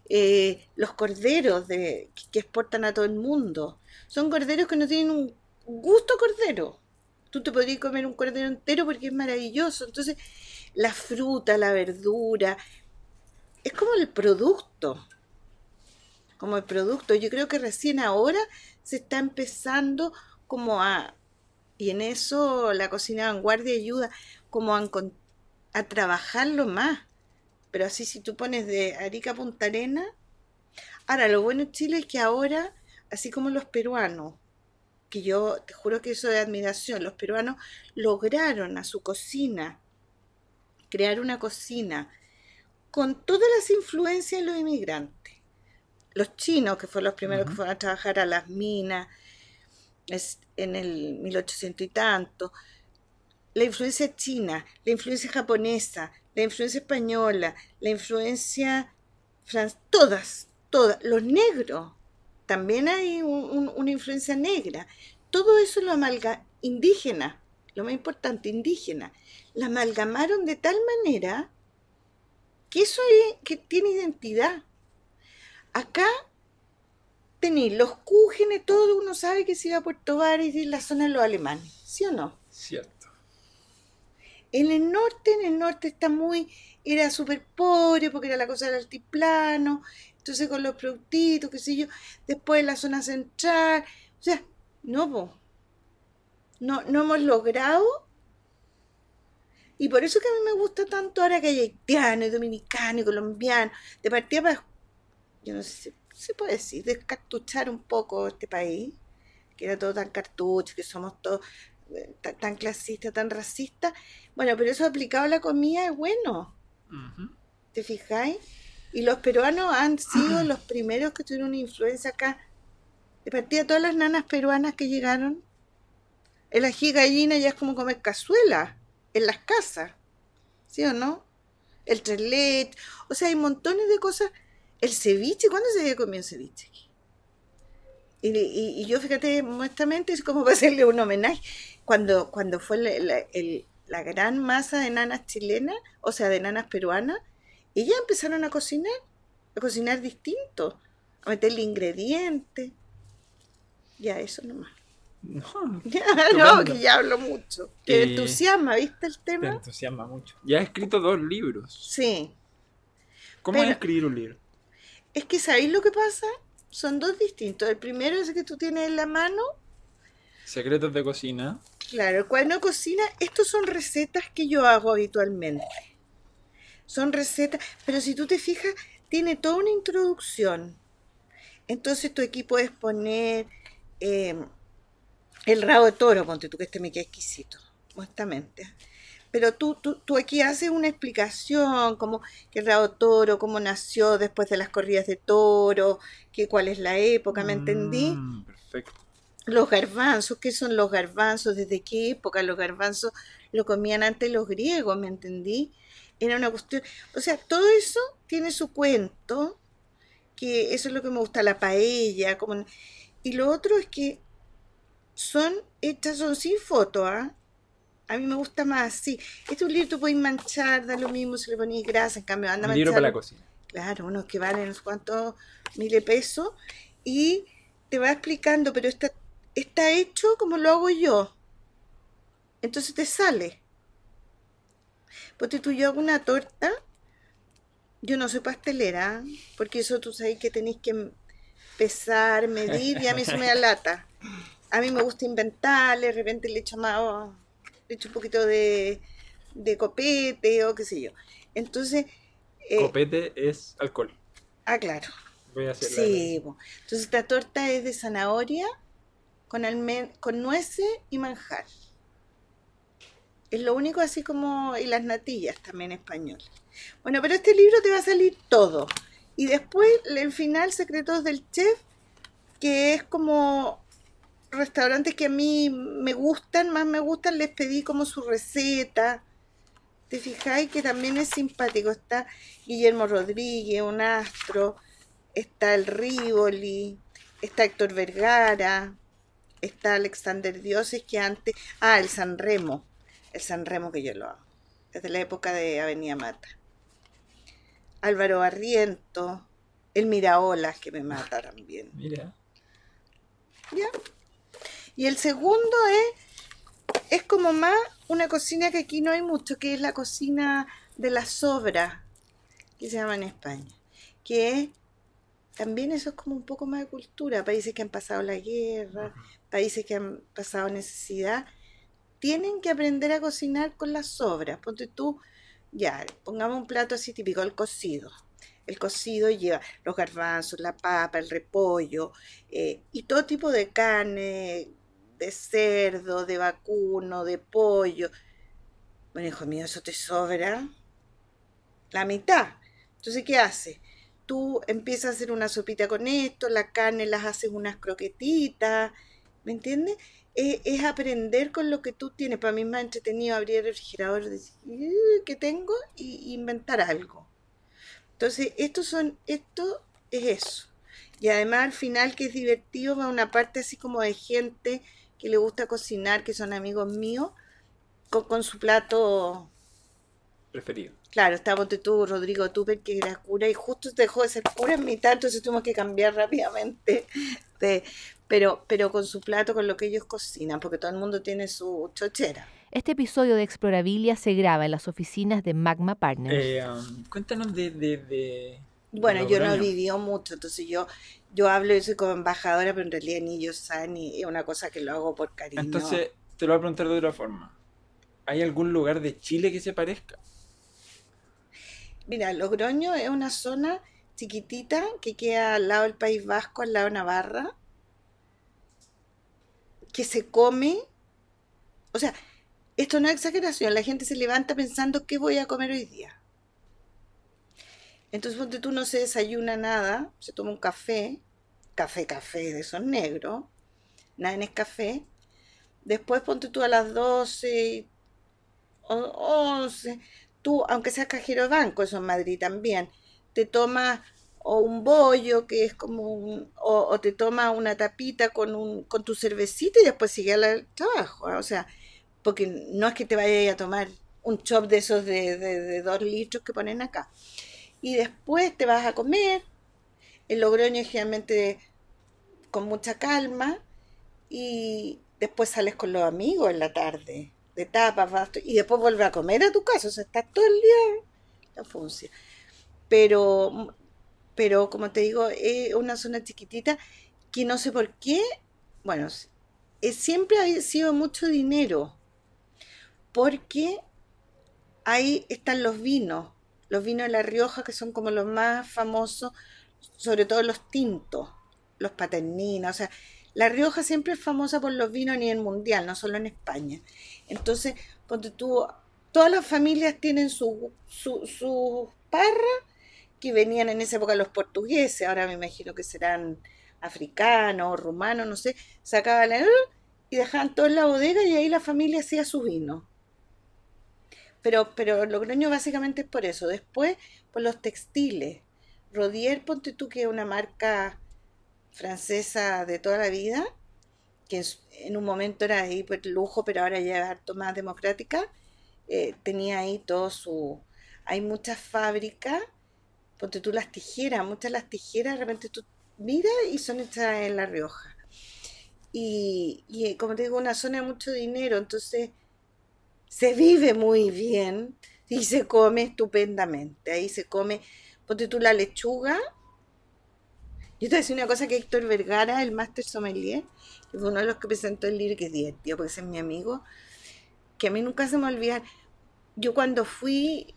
Eh, los corderos de, que exportan a todo el mundo. Son corderos que no tienen un gusto cordero. Tú te podrías comer un cordero entero porque es maravilloso. Entonces, la fruta, la verdura, es como el producto. Como el producto. Yo creo que recién ahora se está empezando como a, y en eso la cocina vanguardia ayuda como a, a trabajarlo más. Pero así si tú pones de Arica Punta Arena. Ahora, lo bueno en Chile es que ahora, así como los peruanos, que yo te juro que eso de admiración, los peruanos lograron a su cocina crear una cocina con todas las influencias de los inmigrantes. Los chinos, que fueron los primeros que fueron a trabajar a las minas, es en el 1800 y tanto, la influencia china, la influencia japonesa, la influencia española, la influencia francesa, todas, todas, los negros, también hay una influencia negra. Todo eso lo amalga indígena, lo más importante, indígena, la amalgamaron de tal manera que eso es, que tiene identidad. Acá tenéis los cúgenes, todo uno sabe que se iba a Puerto Varas y es la zona de los alemanes, ¿sí o no?
Cierto.
En el norte, en el norte está muy, era súper pobre porque era la cosa del altiplano, entonces con los productitos, qué sé yo, después en la zona central, o sea, no, no, no hemos logrado, y por eso que a mí me gusta tanto ahora que hay haitiano, dominicano, colombiano, de partida para, yo no sé se puede decir, descartuchar un poco este país, que era todo tan cartucho, que somos todos eh, tan, clasistas, tan racistas. Bueno, pero eso aplicado a la comida es bueno. ¿Te fijáis? Y los peruanos han sido los primeros que tuvieron una influencia acá. De partida, todas las nanas peruanas que llegaron, el ají gallina ya es como comer cazuela en las casas. ¿Sí o no? El trelet. O sea, hay montones de cosas el ceviche, ¿cuándo se había comido ceviche? Y, y, yo, fíjate, modestamente, es como para hacerle un homenaje. Cuando, cuando fue la, gran masa de nanas chilenas, o sea, de nanas peruanas, ellas empezaron a cocinar, a cocinar distinto, a meterle ingredientes. Ya, eso nomás. No, no, que ya hablo mucho. Te entusiasma, ¿viste el tema?
Te entusiasma mucho. Ya he escrito dos libros.
Sí.
¿Cómo es escribir un libro?
Es que, ¿sabéis lo que pasa? Son dos distintos. El primero es que tú tienes en la mano.
Secretos de cocina.
Claro, el cuaderno de cocina, estos son recetas que yo hago habitualmente. Son recetas, pero si tú te fijas, tiene toda una introducción. Entonces tú aquí puedes poner em, el rabo de toro, ponte tú que este me queda exquisito, honestamente pero tú, tú, tú, aquí haces una explicación, como que el rabo toro, cómo nació después de las corridas de toro, que cuál es la época, ¿me entendí?
Mm, perfecto.
Los garbanzos, ¿qué son los garbanzos? ¿Desde qué época los garbanzos lo comían antes los griegos? ¿Me entendí? Era una cuestión, o sea, todo eso tiene su cuento, que eso es lo que me gusta, la paella, como... y lo otro es que son hechas, son sin foto, ¿ah? A mí me gusta más, sí. Este un libro tú puedes manchar, da lo mismo si le pones grasa, en cambio anda
Un libro para la cocina.
Claro, unos que valen unos cuantos miles de pesos. Y te va explicando, pero está, está hecho como lo hago yo. Entonces te sale. Porque tú yo hago una torta, yo no soy pastelera, porque eso tú sabes que tenéis que pesar, medir, y a mí se me da lata. A mí me gusta inventarle, de repente le echo más le echo un poquito de, copete o qué sé yo. Entonces...
Eh, copete es alcohol.
Ah, claro.
Voy a
Sí, entonces esta torta es de zanahoria con, con nueces y manjar. Es lo único así como, y las natillas también españolas. Bueno, pero este libro te va a salir todo. Y después, el final, Secretos del Chef, que es como restaurantes que a mí me gustan, más me gustan, les pedí como su receta. ¿Te fijáis que también es simpático? Está Guillermo Rodríguez, un astro, está el Rivoli, está Héctor Vergara, está Alexander Dioses, que antes... Ah, el San Remo, el San Remo que yo lo hago, desde la época de Avenida Mata. Álvaro Arriento, el Miraolas, que me mata también.
Mira.
¿Ya? Y el segundo es, es como más una cocina que aquí no hay mucho, que es la cocina de la sobra, que se llama en España. Que también eso es como un poco más de cultura. Países que han pasado la guerra, países que han pasado necesidad, tienen que aprender a cocinar con las sobras. Ponte tú, ya, pongamos un plato así típico, el cocido. El cocido lleva los garbanzos, la papa, el repollo eh, y todo tipo de carne, de cerdo, de vacuno, de pollo. Bueno, hijo mío, eso te sobra la mitad. Entonces, ¿qué hace? Tú empiezas a hacer una sopita con esto, la carne las haces unas croquetitas, ¿me entiendes? Es, aprender con lo que tú tienes. Para mí es más entretenido abrir el refrigerador decir, ¿qué tengo? Y inventar algo. Entonces, esto son, esto es eso. Y además al final que es divertido va una parte así como de gente que le gusta cocinar, que son amigos míos, con, su plato
preferido.
Claro, estaba tú, Rodrigo Tupper, que era cura, y justo dejó de ser cura en mitad, entonces tuvimos que cambiar rápidamente. De, pero, pero con su plato, con lo que ellos cocinan, porque todo el mundo tiene su chochera.
Este episodio de Explorabilia se graba en las oficinas de Magma Partners.
Eh, um, cuéntanos de, de,
bueno, yo no vivió mucho, entonces yo yo hablo y soy como embajadora, pero en realidad ni yo sé, ni es una cosa que lo hago por cariño.
Entonces, te lo voy a preguntar de otra forma. ¿Hay algún lugar de Chile que se parezca?
Mira, Logroño es una zona chiquitita que queda al lado del País Vasco, al lado de Navarra, que se come, o sea, esto no es exageración, la gente se levanta pensando qué voy a comer hoy día. Entonces, ponte tú no se desayuna nada, se toma un café, café, café de esos negros, nada en café. Después ponte tú a las 12 o 11, tú, aunque seas cajero de banco, eso en Madrid también, te tomas o un bollo que es como un, o, te tomas una tapita con, un, con tu cervecita y después sigue al trabajo. ¿ah? O sea, porque no es que te vayas a tomar un chop de esos de, de dos litros que ponen acá. Y después te vas a comer. El Logroño es generalmente con mucha calma y después sales con los amigos en la tarde, de tapas, y después vuelves a comer a tu casa, o sea, estás todo el día la función. Pero, pero como te digo, es una zona chiquitita que no sé por qué, bueno, siempre ha sido mucho dinero, porque ahí están los vinos, los vinos de La Rioja, que son como los más famosos, sobre todo los tintos los paterninas, o sea, La Rioja siempre es famosa por los vinos a nivel mundial, no solo en España. Entonces, cuando tú, todas las familias tienen sus su, su parras que venían en esa época los portugueses, ahora me imagino que serán africanos, rumanos, no sé, sacaban la y dejaban todo en la bodega y ahí la familia hacía su vino. Pero, pero Logroño básicamente es por eso. Después, por los textiles. Rodier, ponte tú que es una marca francesa de toda la vida, que en un momento era hiper lujo, pero ahora ya es harto más democrática, eh, tenía ahí todo su... Hay muchas fábricas, ponte tú las tijeras, muchas las tijeras, de repente tú miras y son hechas en La Rioja. Y, y como te digo, una zona de mucho dinero, entonces se vive muy bien y se come estupendamente. Ahí se come, ponte tú la lechuga, yo te voy una cosa que Héctor Vergara, el máster sommelier, que fue uno de los que presentó el libro, que es divertido porque ese es mi amigo, que a mí nunca se me olvida. Yo cuando fui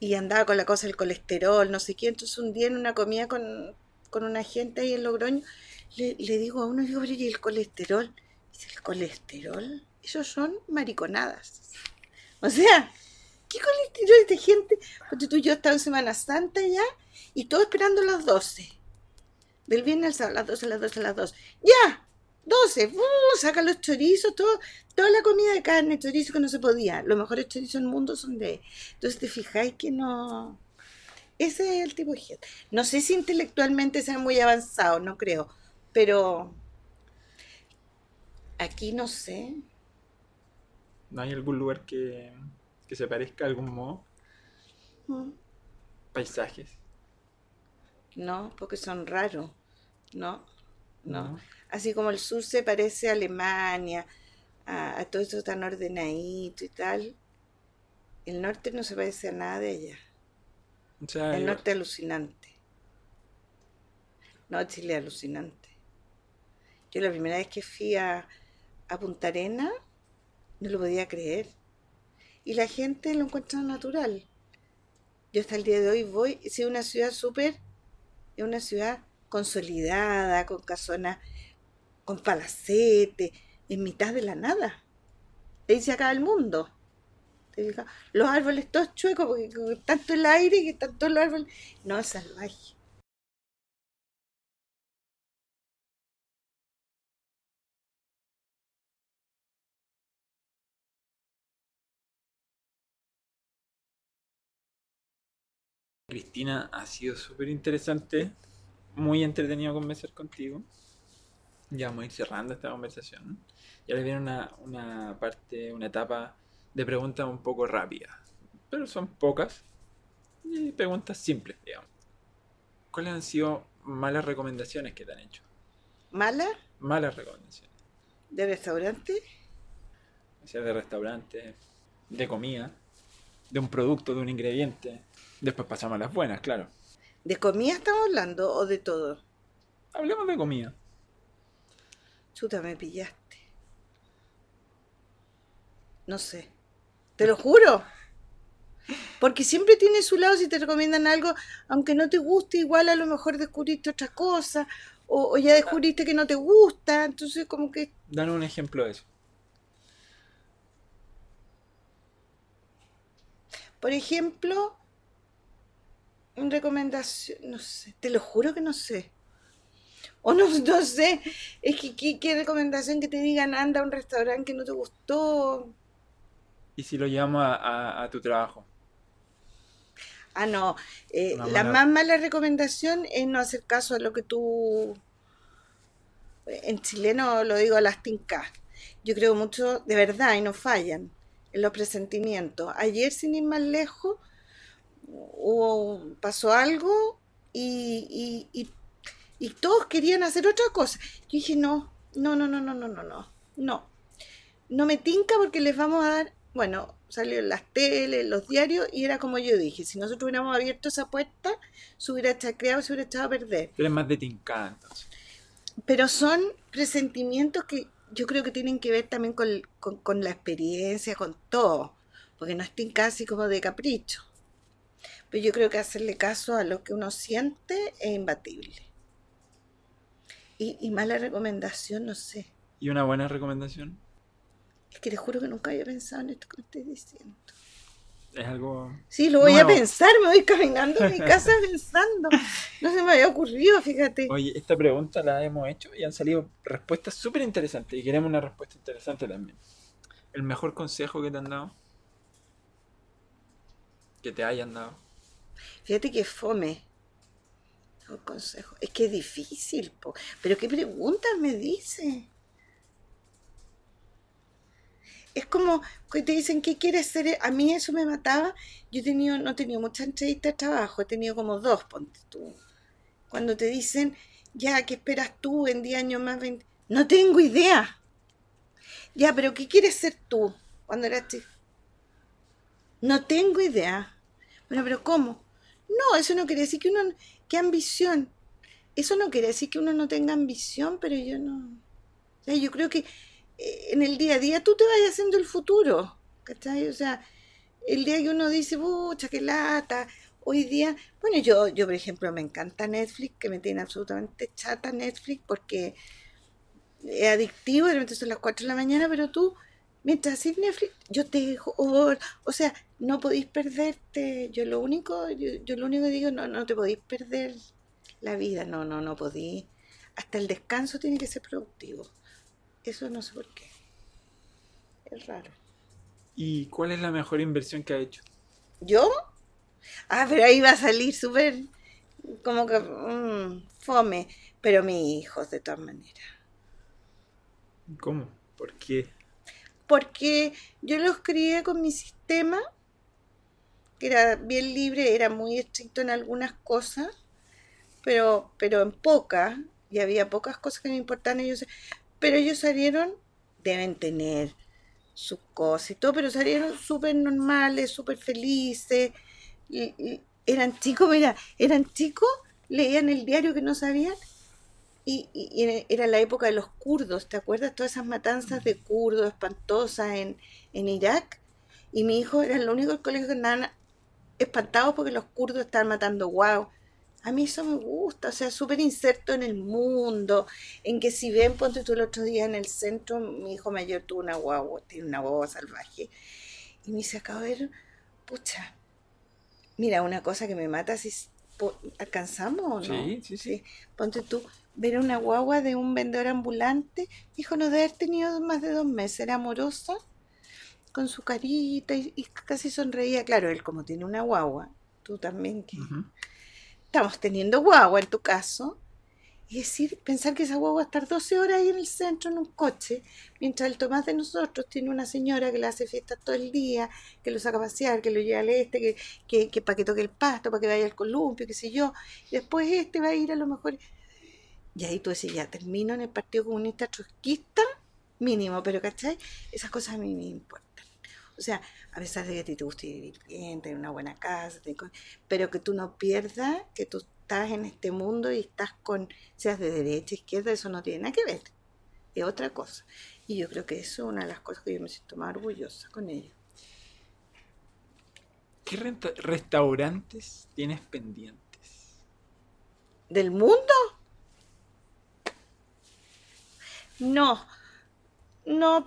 y andaba con la cosa del colesterol, no sé qué, entonces un día en una comida con, una gente ahí en Logroño, le, digo a uno, digo, ¿y el colesterol? Dice, ¿el colesterol? Esos son mariconadas. O sea, ¿qué colectivo de gente? Porque tú y yo estaba en Semana Santa ya y todo esperando las 12. Del viernes al sábado, las 12, las 12, las 12. ¡Ya! 12, ¡uh! saca los chorizos, todo, toda la comida de carne, chorizo que no se podía. Los mejores chorizos del mundo son de... Entonces te fijáis que no... Ese es el tipo de gente. No sé si intelectualmente sea muy avanzado, no creo, pero aquí no sé.
¿No hay algún lugar que, que se parezca de algún modo?
Mm.
Paisajes.
No, porque son raros. No, no.
No.
Así como el sur se parece a Alemania, a, a todo eso tan ordenadito y tal. El norte no se parece a nada de ella.
O sea,
El norte alucinante. No, Chile alucinante. Yo la primera vez que fui a, a Punta Arena no lo podía creer. Y la gente lo encuentra natural. Yo hasta el día de hoy voy, es una ciudad súper, es una ciudad consolidada, con casonas, con palacete, en mitad de la nada. Ahí se acaba el mundo. Los árboles todos chuecos, porque tanto el aire que todos los árboles. No, es salvaje.
Cristina, ha sido súper interesante, muy entretenido conversar contigo. Ya vamos a ir cerrando esta conversación. Y ahora viene una, una parte, una etapa de preguntas un poco rápidas, pero son pocas y preguntas simples, digamos. ¿Cuáles han sido malas recomendaciones que te han hecho?
¿Mala?
Malas recomendaciones.
¿De restaurante?
O sea, de restaurantes, de comida, de un producto, de un ingrediente. Después pasamos a las buenas, claro.
¿De comida estamos hablando o de todo?
Hablemos de comida.
Chuta, me pillaste. No sé. Te lo juro. Porque siempre tiene su lado si te recomiendan algo, aunque no te guste, igual a lo mejor descubriste otra cosa, o, o ya descubriste que no te gusta, entonces como que
Danos un ejemplo de eso.
Por ejemplo, una recomendación, no sé, te lo juro que no sé. O no, no sé, es que ¿qué, qué recomendación que te digan anda a un restaurante que no te gustó.
¿Y si lo llevamos a, tu trabajo?
Ah, no, eh, la más mala recomendación es no hacer caso a lo que tú, en chileno lo digo a las tincas. Yo creo mucho, de verdad, y no fallan, los presentimientos. Ayer, sin ir más lejos, hubo, pasó algo y, y, y, y todos querían hacer otra cosa. Yo dije, no, no, no, no, no, no, no, no, no. No me tinca porque les vamos a dar, bueno, salió en las teles, en los diarios, y era como yo dije, si nosotros hubiéramos abierto esa puerta, se hubiera chacreado, se hubiera echado a perder.
Tú eres más de tincada, entonces.
Pero son presentimientos que yo creo que tienen que ver también con, con- con la experiencia, con todo, porque no estén casi como de capricho. Pero yo creo que hacerle caso a lo que uno siente es imbatible. Y, y mala recomendación, no sé.
¿Y una buena recomendación?
Es que te juro que nunca había pensado en esto que me estoy diciendo.
Es algo...
Sí, lo voy
Nuevo.
a pensar, me voy caminando a mi casa pensando. No se me había ocurrido, fíjate.
Oye, esta pregunta la hemos hecho y han salido respuestas súper interesantes y queremos una respuesta interesante también. ¿El mejor consejo que te han dado? Que te hayan dado.
Fíjate que fome. Un consejo. Es que es difícil, po. Pero qué preguntas me dice. Es como que te dicen qué quieres ser. A mí eso me mataba. Yo he tenido, no he tenido muchas entrevistas de trabajo, he tenido como dos, ponte tú. Cuando te dicen, ya, ¿qué esperas tú en 10 años más? 20? No tengo idea. Ya, pero ¿qué quieres ser tú cuando eras chico? No tengo idea. Bueno, pero ¿cómo? No, eso no quiere decir que uno... ¿Qué ambición? Eso no quiere decir que uno no tenga ambición, pero yo no... O sea, yo creo que en el día a día tú te vas haciendo el futuro, ¿cachai? O sea, el día que uno dice, pucha, qué lata, hoy día... Bueno, yo, yo por ejemplo, me encanta Netflix, que me tiene absolutamente chata Netflix, porque es adictivo, de repente son las 4 de la mañana, pero tú Mientras así Netflix, yo te dejo, o, o sea, no podéis perderte. Yo lo único, yo, yo lo único que digo, no, no te podéis perder la vida, no, no, no podéis. Hasta el descanso tiene que ser productivo. Eso no sé por qué. Es raro.
¿Y cuál es la mejor inversión que ha hecho?
¿Yo? Ah, pero ahí va a salir súper como que mm, fome. Pero mis hijos, de todas maneras.
¿Cómo? ¿Por qué?
Porque yo los crié con mi sistema, que era bien libre, era muy estricto en algunas cosas, pero, pero en pocas, y había pocas cosas que me importaban ellos. Pero ellos salieron, deben tener sus cosas y todo, pero salieron súper normales, súper felices. Y, eran chicos, mira, eran chicos, leían el diario que no sabían. Y, era la época de los kurdos, ¿te acuerdas? Todas esas matanzas de kurdos espantosas en, en Irak. Y mi hijo era el único del colegio que andaban espantados porque los kurdos estaban matando guau. A mí eso me gusta, o sea, súper inserto en el mundo, en que si ven, ponte tú el otro día en el centro, mi hijo mayor tuvo una guagua, tiene una guagua salvaje, y me dice, acabo de ver, pucha, mira, una cosa que me mata, si alcanzamos o no.
Sí, sí, sí.
Ponte tú, ver una guagua de un vendedor ambulante, hijo, no debe haber tenido más de dos meses, era amorosa, con su carita y, casi sonreía, claro, él como tiene una guagua, tú también que estamos teniendo guagua en tu caso, y decir, pensar que esa guagua va estar 12 horas ahí en el centro en un coche, mientras el Tomás de nosotros tiene una señora que le hace fiesta todo el día, que lo saca a pasear, que lo lleva al este, que, que, que para que toque el pasto, para que vaya al columpio, qué sé yo, y después este va a ir a lo mejor. Y ahí tú decís, ya termino en el Partido Comunista Trotskista, mínimo, pero ¿cachai? Esas cosas a mí me importan. O sea, a pesar de que a ti te guste vivir bien, tener una buena casa, pero que tú no pierdas que tú estás en este mundo y estás con, seas de derecha, izquierda, eso no tiene nada que ver. Es otra cosa. Y yo creo que eso es una de las cosas que yo me siento más orgullosa con ello.
¿Qué restaurantes tienes pendientes?
¿Del mundo? No, no,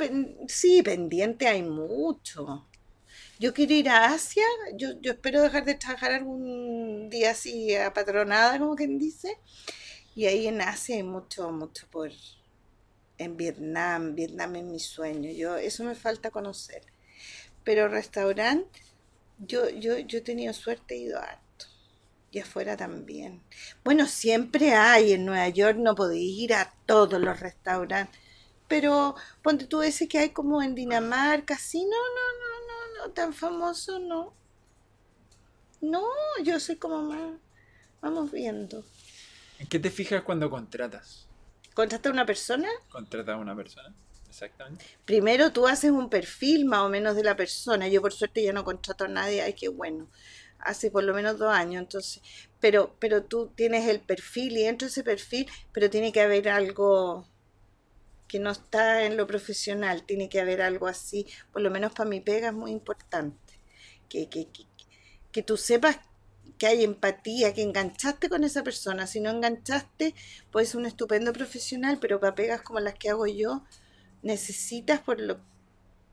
sí, pendiente hay mucho. Yo quiero ir a Asia, yo, yo espero dejar de trabajar algún día así apatronada, como quien dice. Y ahí en Asia hay mucho, mucho por... En Vietnam, Vietnam es mi sueño, yo, eso me falta conocer. Pero restaurante, yo, yo, yo he tenido suerte, he ido harto. Y afuera también. Bueno, siempre hay, en Nueva York no podéis ir a todos los restaurantes pero ponte tú ese que hay como en Dinamarca, sí, no, no, no, no, no, tan famoso no. No, yo soy como más, vamos viendo.
¿En qué te fijas cuando contratas?
¿Contratas a una persona?
Contratas a una persona, exactamente.
Primero tú haces un perfil más o menos de la persona. Yo por suerte ya no contrato a nadie, ay, qué bueno. Hace por lo menos dos años, entonces, pero, pero tú tienes el perfil y dentro de ese perfil, pero tiene que haber algo que no está en lo profesional, tiene que haber algo así, por lo menos para mi pega es muy importante, que, que, que, tú sepas que hay empatía, que enganchaste con esa persona, si no enganchaste, puedes ser un estupendo profesional, pero para pegas como las que hago yo, necesitas por lo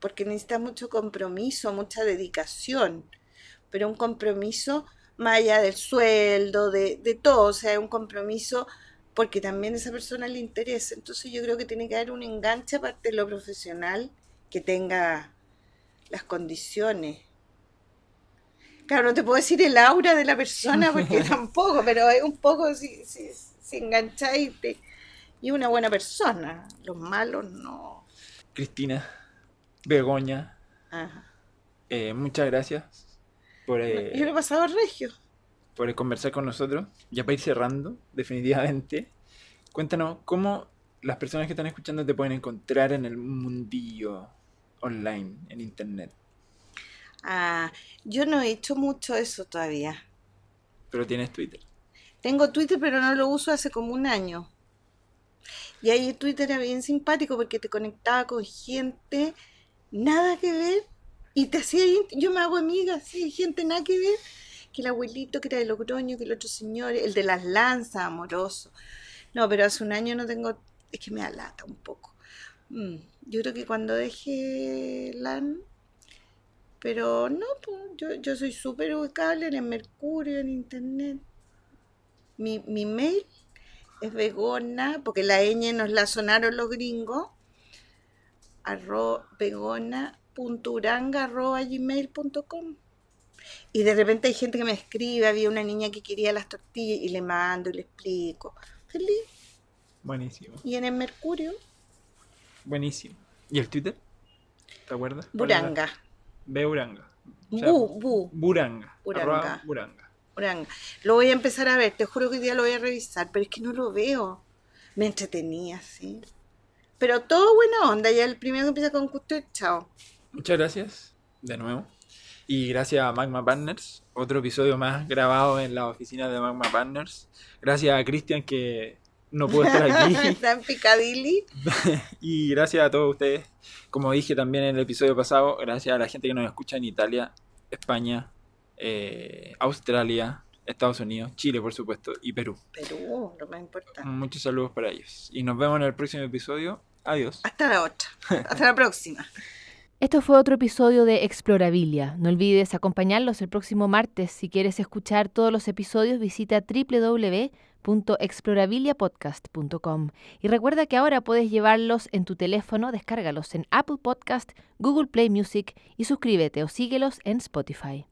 porque necesitas mucho compromiso, mucha dedicación, pero un compromiso más allá del sueldo, de, de todo, o sea, un compromiso porque también a esa persona le interesa. Entonces yo creo que tiene que haber un enganche aparte de lo profesional que tenga las condiciones. Claro, no te puedo decir el aura de la persona porque tampoco, pero es un poco si, si, si engancháis y una buena persona. Los malos no.
Cristina, Begoña, eh, muchas gracias
por... Eh, yo lo he pasado regio
por conversar con nosotros. Ya para ir cerrando, definitivamente. Cuéntanos cómo las personas que están escuchando te pueden encontrar en el mundillo online, en internet.
Ah, yo no he hecho mucho eso todavía.
Pero tienes Twitter.
Tengo Twitter, pero no lo uso hace como un año. Y ahí Twitter era bien simpático porque te conectaba con gente, nada que ver, y te hacía, yo me hago amiga, sí, gente nada que ver, que el abuelito que era de Logroño, que el otro señor, el de las lanzas, amoroso. No, pero hace un año no tengo, es que me alata un poco. Mm, yo creo que cuando deje LAN, pero no, pues, yo, yo soy súper ubicable en el Mercurio, en Internet. Mi, mi mail es vegona, porque la ñ nos la sonaron los gringos, arro, vegona.uranga arroba gmail.com. Y de repente hay gente que me escribe, había una niña que quería las tortillas y le mando y le explico. Feliz.
Buenísimo.
Y en el Mercurio,
Buenísimo. ¿Y el Twitter? ¿Te acuerdas?
Buranga.
Beuranga. O sea,
Bu, bu,
Buranga.
Buranga.
Buranga.
Buranga. Lo voy a empezar a ver, te juro que hoy día lo voy a revisar, pero es que no lo veo. Me entretenía, sí. Pero todo buena onda, ya el primero que empieza con gusto, chao.
Muchas gracias de nuevo. Y gracias a Magma Partners, otro episodio más grabado en la oficina de Magma Partners. Gracias a Cristian que no pudo estar aquí.
Está en Picadilly.
y gracias a todos ustedes. Como dije también en el episodio pasado, gracias a la gente que nos escucha en Italia, España, eh, Australia, Estados Unidos, Chile por supuesto y Perú.
Perú, lo más importante.
Muchos saludos para ellos. Y nos vemos en el próximo episodio. Adiós.
Hasta la otra. Hasta la próxima.
Esto fue otro episodio de Explorabilia. No olvides acompañarlos el próximo martes. Si quieres escuchar todos los episodios, visita www.explorabiliapodcast.com. Y recuerda que ahora puedes llevarlos en tu teléfono, descárgalos en Apple Podcast, Google Play Music y suscríbete o síguelos en Spotify.